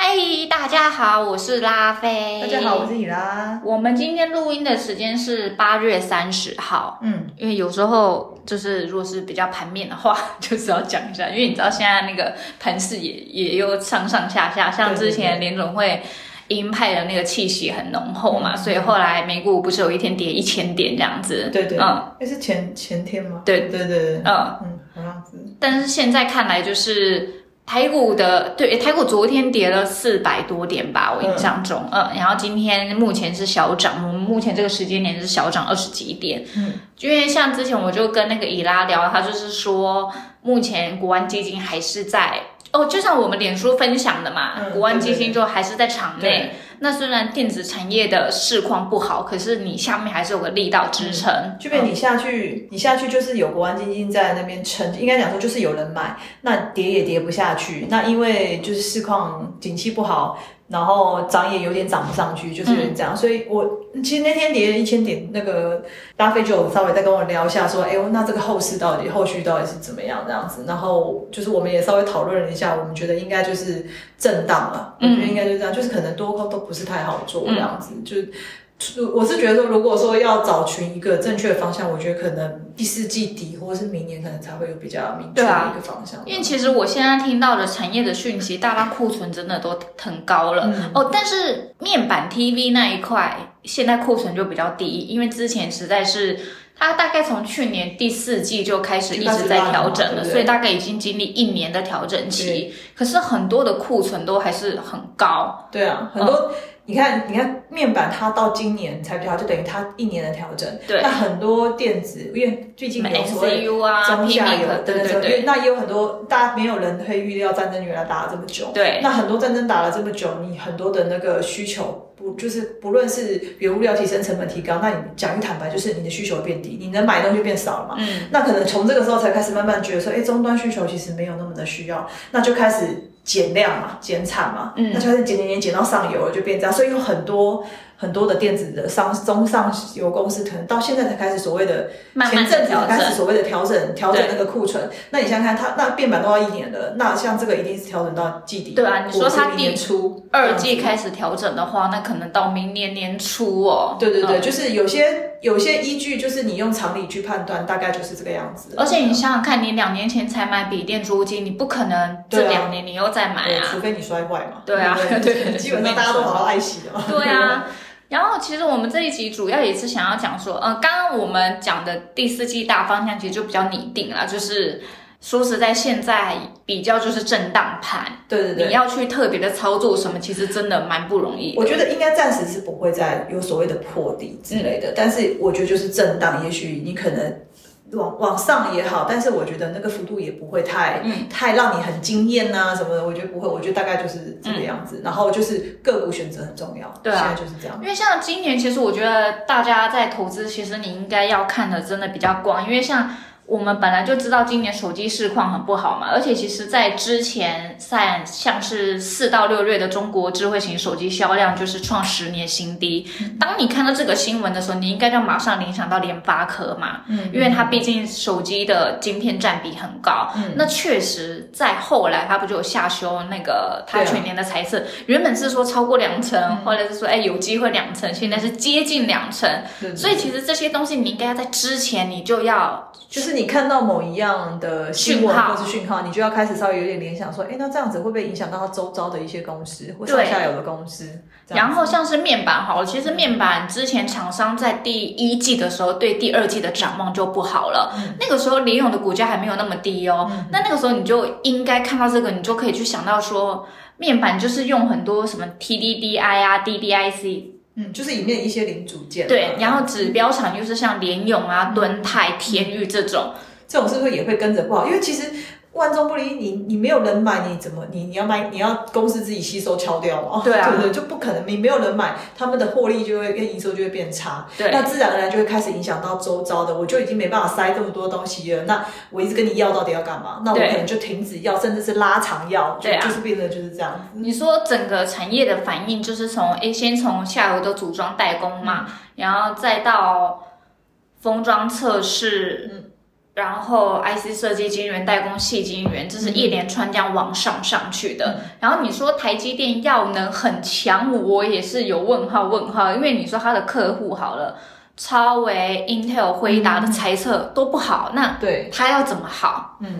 嗨，大家好，我是拉菲。大家好，我是以拉。我们今天录音的时间是八月三十号。嗯，因为有时候就是如果是比较盘面的话，就是要讲一下，因为你知道现在那个盘势也也又上上下下，像之前联总会鹰派的那个气息很浓厚嘛，所以后来美股不是有一天跌一千点这样子。对对，嗯，那是前前天吗？对对对对，嗯，嗯，好像是。但是现在看来就是。台股的对台股昨天跌了四百多点吧，我印象中，嗯，然后今天目前是小涨，我们目前这个时间点是小涨二十几点，嗯，因为像之前我就跟那个伊拉聊，他就是说目前国安基金还是在哦，就像我们脸书分享的嘛，嗯国安基金就还是在场对内。那虽然电子产业的市况不好，可是你下面还是有个力道支撑，就变你下去，你下去就是有国安基金在那边撑，应该讲说就是有人买，那跌也跌不下去。那因为就是市况景气不好，然后涨也有点涨不上去，就是有点这样。所以我其实那天跌一千点，那个拉菲就稍微再跟我聊一下，说，哎呦，那这个后市到底后续到底是怎么样这样子？然后就是我们也稍微讨论了一下，我们觉得应该就是震荡了，我觉得应该就这样，就是可能多空都不是太好做这样子，就。我是觉得说，如果说要找寻一个正确的方向，我觉得可能第四季底或者是明年可能才会有比较明确的一个方向。因为其实我现在听到的产业的讯息，大家库存真的都很高了、嗯哦。但是面板 TV 那一块，现在库存就比较低，因为之前实在是它大概从去年第四季就开始一直在调整了，所以大概已经经历一年的调整期。可是很多的库存都还是很高，对啊，很多、你看，你看面板它到今年才比较，就等于它一年的调整。对那很多电子，因为毕竟什么有所谓 MCU 啊、中下 PMIC，游对对对那也有很多大家没有人会预料战争原来打了这么久。对那很多战争打了这么久，你很多的那个需求不就是不论是原物料提升、成本提高，那你讲句坦白，就是你的需求变低，你能买的东西变少了嘛？嗯，那可能从这个时候才开始慢慢觉得说，哎，终端需求其实没有那么的需要，那就开始减量嘛，减产嘛，嗯那就开始减减减减到上游了，就变这样。所以有很多很多的电子的上中上游公司，可能到现在才开始所谓的慢慢前阵子的调整。才开始所谓的调整调整那个库存。那你想想看，它那变板都要一年了，那像这个一定是调整到季底，对啊你说它年初二季开始调整的话，那可能到明年年初哦。对对对，嗯就是有些有些依据，就是你用常理去判断，大概就是这个样子。而且你想想看，你两年前才买笔电租金，你不可能这两年你又再买对，啊。除非你摔坏嘛。对啊对基本上大家都好好爱惜的嘛。对啊。然后，其实我们这一集主要也是想要讲说，呃，刚刚我们讲的第四季大方向其实就比较拟定了，就是说实在，现在比较就是震荡盘，对对对你要去特别的操作什么，其实真的蛮不容易。我觉得应该暂时是不会再有所谓的破底之类的，但是我觉得就是震荡，也许你可能往往上也好，但是我觉得那个幅度也不会太、嗯太让你很惊艳呐、什么的，我觉得不会，我觉得大概就是这个样子。然后就是个股选择很重要，对啊现在就是这样。因为像今年，其实我觉得大家在投资，其实你应该要看的真的比较广，因为像。我们本来就知道今年手机市况很不好嘛，而且其实，在之前像像是四到六月的中国智慧型手机销量就是创十年新低。当你看到这个新闻的时候，你应该就马上联想到联发科嘛，嗯因为它毕竟手机的晶片占比很高。嗯那确实在后来，它不就有下修那个它全年的财测，原本是说超过两成，或者是说哎有机会两成，现在是接近两成。所以其实这些东西你应该要在之前你就要就是你看到某一样的新闻讯号。或是讯号，你就要开始稍微有点联想，说，哎，那这样子会不会影响到它周遭的一些公司或上下游的公司？然后像是面板好了，其实面板之前厂商在第一季的时候对第二季的展望就不好了，那个时候联咏的股价还没有那么低哦，那那个时候你就应该看到这个，你就可以去想到说，面板就是用很多什么 TDDI 啊、DDIC，嗯，就是里面一些零组件，对，然后指标厂就是像联咏啊、敦泰、天域这种，这种是不是也会跟着不好？因为其实万众不离，你你没有人买，你怎么你你要卖，你要公司自己吸收敲掉嘛？对啊对不对？就不可能，你没有人买，他们的获利就会跟营收就会变差，对那自然而然就会开始影响到周遭的，我就已经没办法塞这么多东西了，那我一直跟你要到底要干嘛？那我对可能就停止要，甚至是拉长要，就对啊就是变得就是这样子。你说整个产业的反应就是从诶，先从下游的组装代工嘛，然后再到封装测试，嗯然后 IC 设计晶圆代工、细晶圆，这是一连串这样往上上去的。然后你说台积电要能很强，我也是有问号问号，因为你说它的客户好了，超微、Intel、辉达的猜测都不好，那对，它要怎么好？嗯，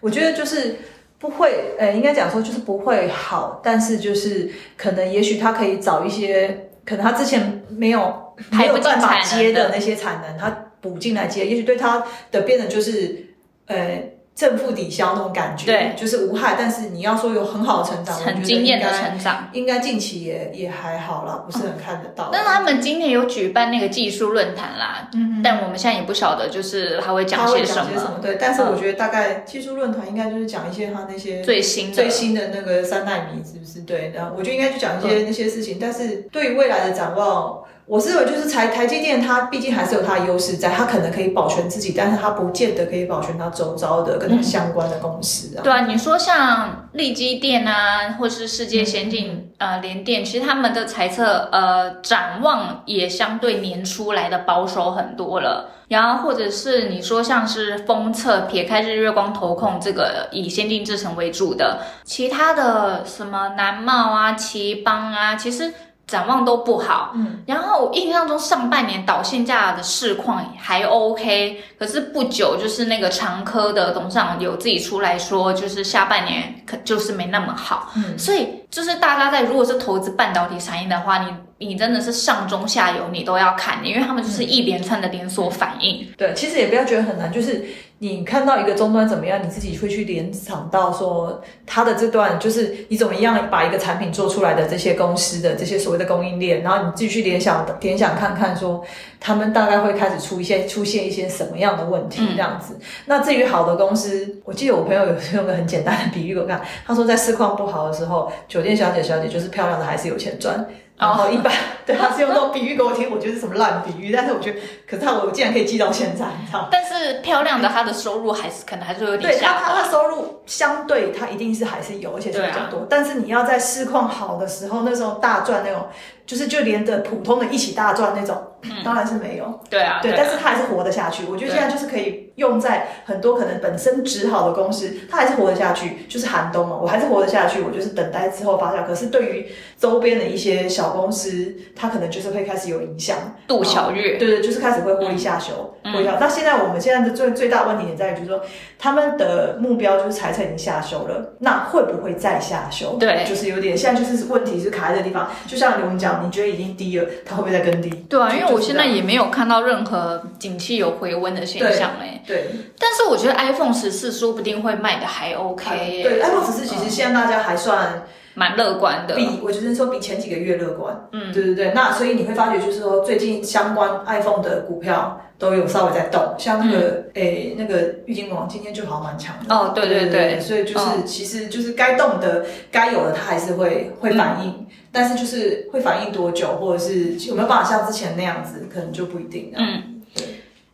我觉得就是不会，呃，应该讲说就是不会好，但是就是可能也许他可以找一些，可能他之前没有没有办法接的那些产能，他补进来接，也许对他的变成就是呃正负抵消那种感觉，对，就是无害，但是你要说有很好的成长，很得惊艳的成长。应该近期也也还好啦，不是很看得到。但是他们今年有举办那个技术论坛啦，嗯但我们现在也不晓得，就是他会讲些什么？对，但是我觉得大概技术论坛应该就是讲一些他那些最新的最新的那个三纳米是不是？对，然后我就应该去讲一些那些事情。但是对于未来的展望，我是认为就是台台积电，它毕竟还是有它的优势在，它可能可以保全自己，但是它不见得可以保全它周遭的跟它相关的公司啊。对啊，你说像力基电啊，或是世界先进、呃联电，其实他们的财测呃展望也相对年初来的保守很多了。然后或者是你说像是封测，撇开日月光投控这个以先进制程为主的，其他的什么南茂啊、奇邦啊，其实展望都不好。嗯，然后我印象中上半年导线价的市况还 OK，可是不久就是那个长科的董事长有自己出来说，就是下半年可就是没那么好。嗯，所以就是大家在如果是投资半导体产业的话，你你真的是上中下游你都要看，因为他们就是一连串的连锁反应。对，其实也不要觉得很难，就是你看到一个终端怎么样，你自己会去联想到说它的这段，就是你怎么样把一个产品做出来的这些公司的这些所谓的供应链，然后你自己去联想联想看看说他们大概会开始出一些出现一些什么样的问题嗯这样子。那至于好的公司，我记得我朋友有用个很简单的比喻给我看，他说在市况不好的时候，酒店小姐小姐就是漂亮的还是有钱赚。然后一般、对他是用这种比喻给我听，我觉得是什么烂比喻，但是我觉得，可是他我竟然可以记到现在，你知道吗？但是漂亮的她的收入还是可能还是有点对他。他他收入相对他一定是还是有，而且是比较多。但是你要在市况好的时候，那时候大赚那种，就是就连着普通的一起大赚那种，当然是没有。对啊，对，啊但是他还是活得下去。我觉得现在就是可以用在很多可能本身值好的公司，他还是活得下去。就是寒冬嘛，我还是活得下去，我就是等待之后发酵。可是对于周边的一些小公司，它可能就是会开始有影响。杜小月，对对，就是开始会获利下修，嗯获利下。那现在我们现在的最最大问题点在于，就是说他们的目标就是财测已经下修了，那会不会再下修？对就是有点现在就是问题是卡在这个地方。就像我们讲，你觉得已经低了，它会不会再更低？对啊，因为我现在也没有看到任何景气有回温的现象嘞。对但是我觉得 iPhone 十四说不定会卖的还 OK 耶，对，iPhone 十四其实现在大家还算蛮乐观的。比，我觉得说比前几个月乐观。嗯，对对对，那所以你会发觉，就是说最近相关 iPhone 的股票都有稍微在动，像那个诶、那个郁金龙今天就好像蛮强的。哦，对对对，所以就是、嗯其实就是该动的、该有的，它还是会会反应，但是就是会反应多久，或者是有没有办法像之前那样子，可能就不一定了。嗯。对，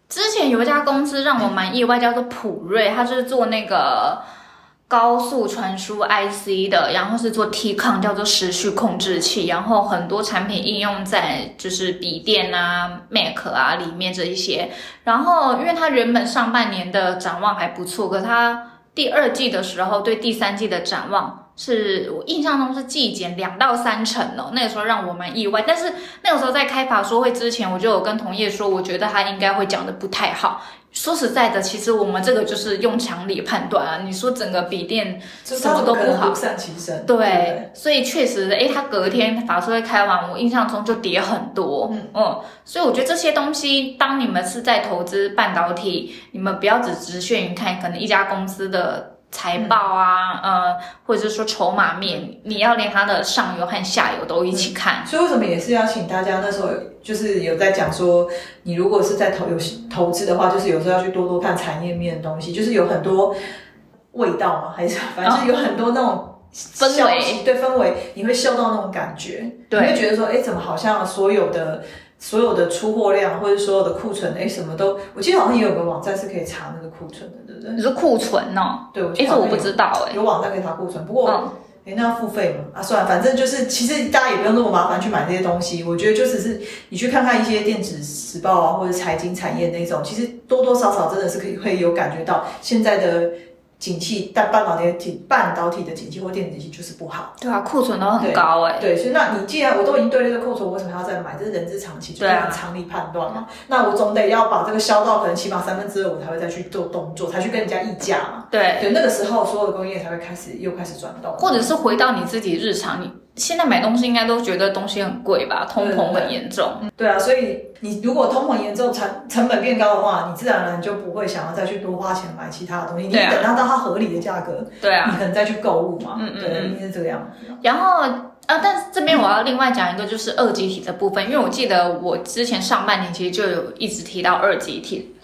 之前有一家公司让我蛮意外，叫做普瑞，它就是做那个高速传输 IC 的，然后是做 T-Con，叫做时序控制器，然后很多产品应用在就是笔电啊、Mac 啊里面这一些。然后因为它原本上半年的展望还不错，可它第二季的时候对第三季的展望。是我印象中是季减两到三成哦，那个时候让我蛮意外。但是那个时候在开法说会之前，我就有跟同业说，我觉得他应该会讲的不太好。说实在的，其实我们这个就是用常理判断啊。你说整个笔电就是什么都不好独善其身。对，所以确实，诶，他隔天法说会开完，我印象中就跌很多。嗯所以我觉得这些东西，当你们是在投资半导体，你们不要只局限于看可能一家公司的。财报啊，呃，或者是说筹码面，你要连它的上游和下游都一起看。所以为什么也是要请大家那时候就是有在讲说，你如果是在投有投资的话，就是有时候要去多多看产业面的东西，就是有很多味道嘛？还是 反正就是有很多那种氛围。对氛围，你会嗅到那种感觉，对。你会觉得说，哎，怎么好像所有的所有的出货量或者所有的库存，哎，什么都，我记得好像也有个网站是可以查那个库存的，对不对？你说库存哦？对，我哎，这我不知道哎。有网站可以查库存，不过。嗯哎，那要付费吗？啊，算了，反正就是，其实大家也不用那么麻烦去买这些东西。我觉得就只是你去看看一些电子时报啊，或者财经产业那种，其实多多少少真的是可以会有感觉到现在的。景气，但半导体景半导体的景气或电子景气就是不好。对啊，库存都很高哎。对，所以那你既然我都已经对这个库存，我为什么还要再买？这是人之常情，就是常理判断嘛。那我总得要把这个销到可能起码三分之二，我才会再去做动作，才去跟人家议价嘛。对，对，那个时候所有的工业才会开始又开始转动，或者是回到你自己日常你。现在买东西应该都觉得东西很贵吧，通膨很严重。对啊，所以你如果通膨严重，成成本变高的话，你自然而然就不会想要再去多花钱买其他的东西。你等到到它合理的价格，对啊，你可能再去购物嘛。嗯嗯，对，一定是这个样子。然后啊，但是这边我要另外讲一个，就是二级体的部分，因为我记得我之前上半年其实就有一直提到二级体。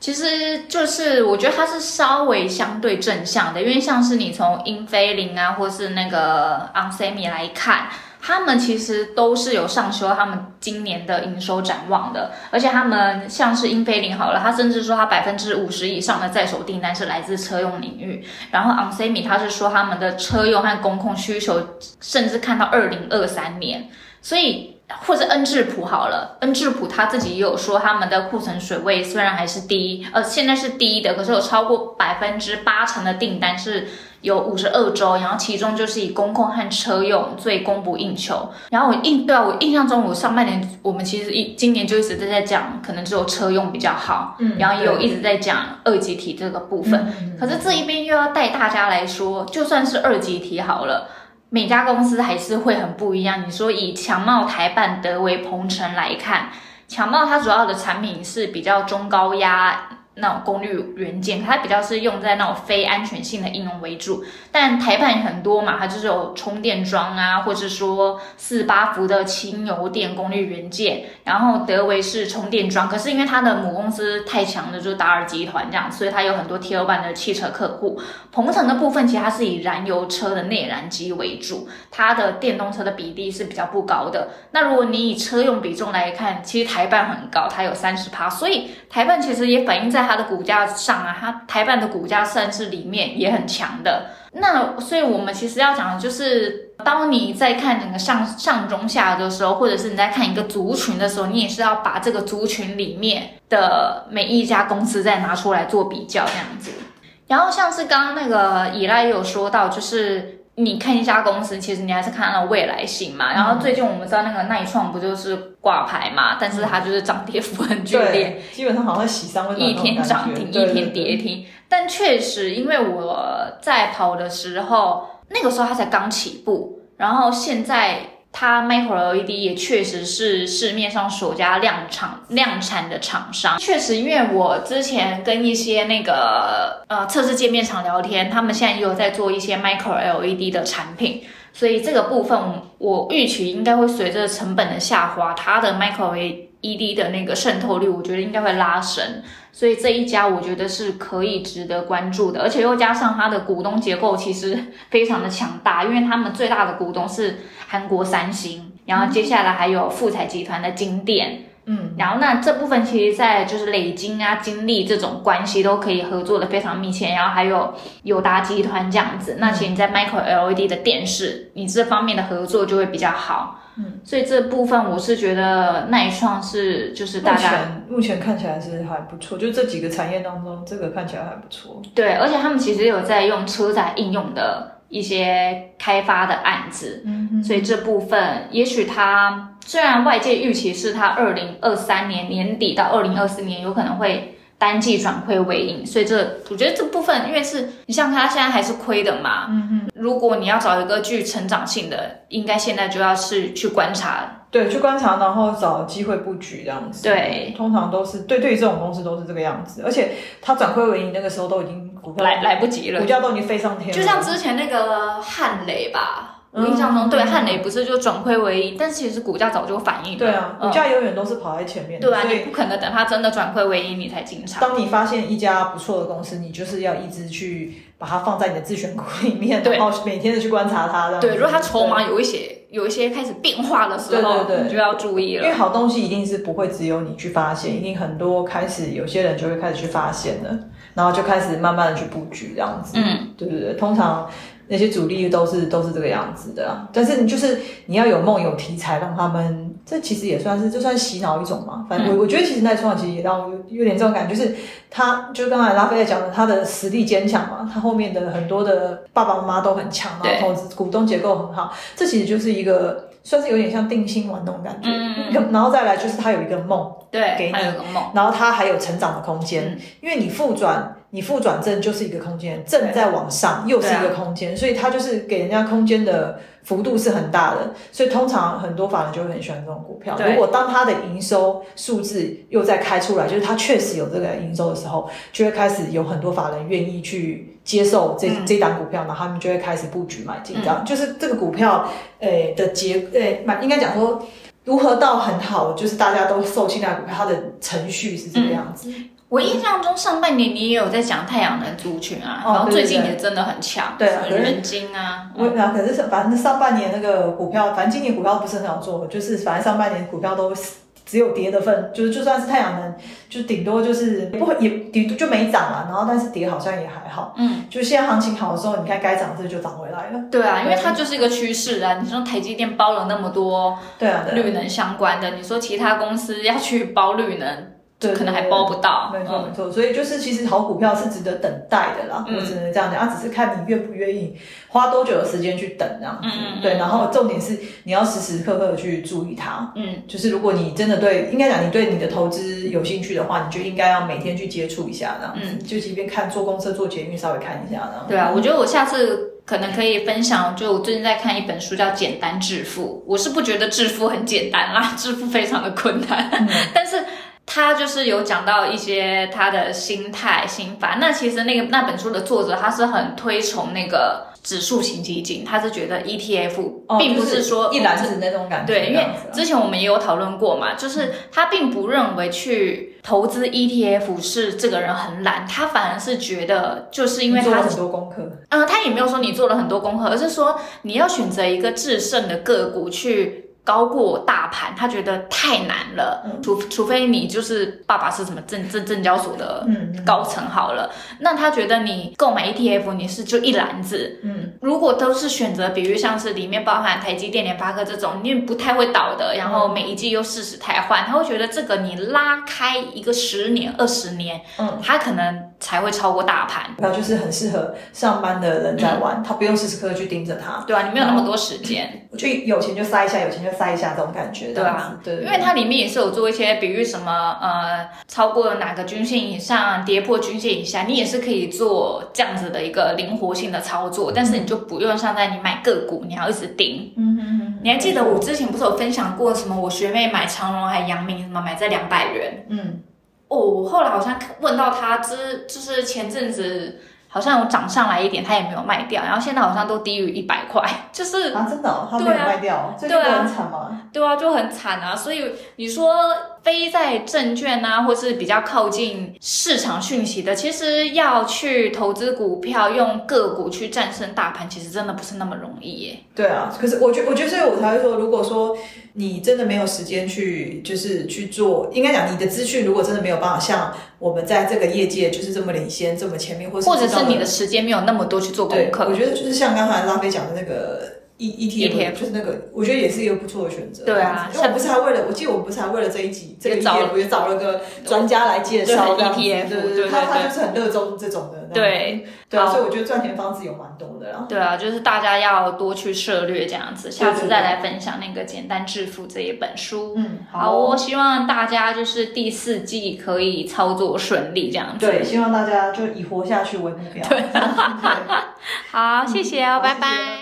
其实就是我觉得它是稍微相对正向的，因为像是你从英飞凌啊，或是那个 onsemi 来看，他们其实都是有上修他们今年的营收展望的，而且他们像是英飞凌好了，他甚至说他百分之五十以上的在手订单是来自车用领域，然后 onsemi 他是说他们的车用和工控需求甚至看到二零二三年，所以。或者恩智浦好了，恩智浦他自己也有说，他们的库存水位虽然还是低，呃，现在是低的，可是有超过百分之八成的订单是有五十二周，然后其中就是以公控和车用最供不应求。然后我印对啊，我印象中我上半年我们其实一今年就一直在在讲，可能只有车用比较好，嗯，然后也有一直在讲二级体这个部分。可是这一边又要带大家来说，就算是二级体好了。每家公司还是会很不一样。你说以强茂、台办、德维、鹏程来看，强茂它主要的产品是比较中高压。那种功率元件，它比较是用在那种非安全性的应用为主，但台版很多嘛，它就是有充电桩啊，或者说四八伏的轻油电功率元件，然后德维是充电桩，可是因为它的母公司太强了，就达尔集团这样，所以它有很多 T 二版的汽车客户。鹏程的部分其实它是以燃油车的内燃机为主，它的电动车的比例是比较不高的。那如果你以车用比重来看，其实台办很高，它有三十趴，所以台办其实也反映在。它的股价上啊，它台办的股价算是里面也很强的。那所以我们其实要讲的就是，当你在看整个上上中下的时候，或者是你在看一个族群的时候，你也是要把这个族群里面的每一家公司再拿出来做比较这样子。然后像是刚刚那个以来也有说到，就是。你看一家公司，其实你还是看到未来性嘛。然后最近我们知道那个耐创不就是挂牌嘛，但是它就是涨跌幅很剧烈，基本上好像洗三温一天涨停，一天跌停。但确实，因为我在跑的时候，那个时候它才刚起步，然后现在。它 Micro LED 也确实是市面上首家量产量产的厂商。确实，因为我之前跟一些那个呃测试界面厂聊天，他们现在也有在做一些 Micro LED 的产品，所以这个部分我预期应该会随着成本的下滑，它的 Micro LED ED 的那个渗透率，我觉得应该会拉升。所以这一家我觉得是可以值得关注的，而且又加上它的股东结构其实非常的强大，因为他们最大的股东是韩国三星，然后接下来还有富彩集团的金店，嗯，然后那这部分其实在就是累金啊、经历这种关系都可以合作的非常密切，然后还有友达集团这样子，那其实你在 Micro LED 的电视，你这方面的合作就会比较好。嗯，所以这部分我是觉得耐创是就是大家目前看起来是还不错，就这几个产业当中，这个看起来还不错。对，而且他们其实有在用车载应用的一些开发的案子，嗯，所以这部分也许它虽然外界预期是它二零二三年年底到二零二四年有可能会。单季转亏为盈，所以这我觉得这部分，因为是你像他现在还是亏的嘛。嗯嗯。如果你要找一个具成长性的，应该现在就要是去观察。对，去观察，然后找机会布局这样子。对，通常都是对对于这种公司都是这个样子，而且它转亏为盈那个时候都已经股票来来不及了，股价都已经飞上天了。就像之前那个汉雷吧。我印象中，对汉雷不是就转亏为盈，但是其实股价早就反应了。对啊，股价永远都是跑在前面。对啊，你不可能等它真的转亏为盈你才进场。当你发现一家不错的公司，你就是要一直去把它放在你的自选股里面，然后每天的去观察它。对，如果它筹码有一些有一些开始变化的时候，对对对你就要注意了因为。好东西一定是不会只有你去发现，一定很多开始有些人就会开始去发现了，然后就开始慢慢的去布局这样子。嗯，对对对，通常那些主力都是都是这个样子的啦。但是你就是你要有梦有题材，让他们这其实也算是就算洗脑一种嘛。反正我、我觉得其实奈创其实也让我有有点这种感觉，就是他就刚才拉菲在讲的，他的实力坚强嘛，他后面的很多的爸爸妈妈都很强，然后投资股东结构很好，这其实就是一个算是有点像定心丸那种感觉。然后再来就是他有一个梦，对给，你还有个梦，然后他还有成长的空间，嗯因为你复转，你负转正就是一个空间，正在往上又是一个空间，所以它就是给人家空间的幅度是很大的，所以通常很多法人就会很喜欢这种股票。如果当它的营收数字又在开出来，就是它确实有这个营收的时候，就会开始有很多法人愿意去接受这、嗯这档股票，然后他们就会开始布局买进，这样、就是这个股票诶、的结诶买应该讲说。如何到很好，就是大家都受青睐股票，它的程序是这个样子。我印象中上半年你也有在讲太阳能族群啊，哦然后最近也真的很强，对啊人精啊，我啊，可是是反正上半年那个股票，反正今年股票不是很好做，就是反正上半年股票都只有跌的份，就是就算是太阳能，就顶多就是不会也顶多就没涨了，然后但是跌好像也还好。嗯，就现在行情好的时候，你看该涨是不是就涨回来了？对啊，因为它就是一个趋势啊。你说台积电包了那么多对啊绿能相关的，你说其他公司要去包绿能，对可能还包不到。没错嗯没错，所以就是其实好股票是值得等待的啦，嗯我只能这样讲，啊，只是看你愿不愿意花多久的时间去等这样子。对，然后重点是你要时时刻刻的去注意它。嗯，就是如果你真的对，应该讲你对你的投资有兴趣的话，你就应该要每天去接触一下这样子。就即便看坐公车、坐捷运，稍微看一下这样。嗯对啊，我觉得我下次可能可以分享，就我最近在看一本书叫《简单致富》，我是不觉得致富很简单啦，致富非常的困难，嗯 但是。他就是有讲到一些他的心态心法。那其实那个那本书的作者他是很推崇那个指数型基金，他是觉得 ETF 哦并不就是说一篮子那种感觉。对，因为之前我们也有讨论过嘛，就是他并不认为去投资 ETF 是这个人很懒，他反而是觉得就是因为他很多功课。嗯，他也没有说你做了很多功课，而是说你要选择一个制胜的个股去高过大盘，他觉得太难了。嗯除除非你就是爸爸是什么证证证交所的高层好了，那他觉得你购买 ETF 你是就一篮子。嗯，如果都是选择，比如像是里面包含台积电、联发科这种，你不太会倒的，然后每一季又适时汰换，他会觉得这个你拉开一个十年、二十年，嗯，他可能才会超过大盘。股票就是很适合上班的人在玩，他不用时时刻刻去盯着它。对啊，你没有那么多时间。我就有钱就塞一下，有钱就塞一下这种感觉。对啊，对，因为它里面也是有做一些，比如什么呃，超过哪个均线以上，跌破均线以下，你也是可以做这样子的一个灵活性的操作，但是你就不用像在你买个股，你要一直盯。嗯嗯嗯，你还记得我之前不是有分享过什么？我学妹买长荣还阳明什么买在两百元嗯，哦，我后来好像问到他，之就是前阵子好像有涨上来一点，他也没有卖掉，然后现在好像都低于一百块，就是啊，真的哦，他没有卖掉，对啊很惨吗？对啊，就很惨啊。所以你说非在证券啊，或是比较靠近市场讯息的，其实要去投资股票，用个股去战胜大盘，其实真的不是那么容易耶。对啊，可是我觉我觉得，所以我才会说，如果说你真的没有时间去，就是去做，应该讲你的资讯，如果真的没有办法像我们在这个业界就是这么领先、这么前面，或是或者是你的时间没有那么多去做对功，课我。觉得就是像刚才拉菲讲的那个 E E T ETF 就是那个，我觉得也是一个不错的选择。对啊因为我不是还为了，我记得我们不是还为了这一集这个也找 ETF 也找了个专家来介绍对这样子 ETF 对对对他他就是很热衷这种的。对对啊，所以我觉得赚钱方式有蛮多的啦。对啊，就是大家要多去涉略这样子，下次再来分享那个《简单致富》这一本书。嗯，好我，希望大家就是第四季可以操作顺利这样子。对，希望大家就以活下去为目标。对，好，谢谢哦，拜拜。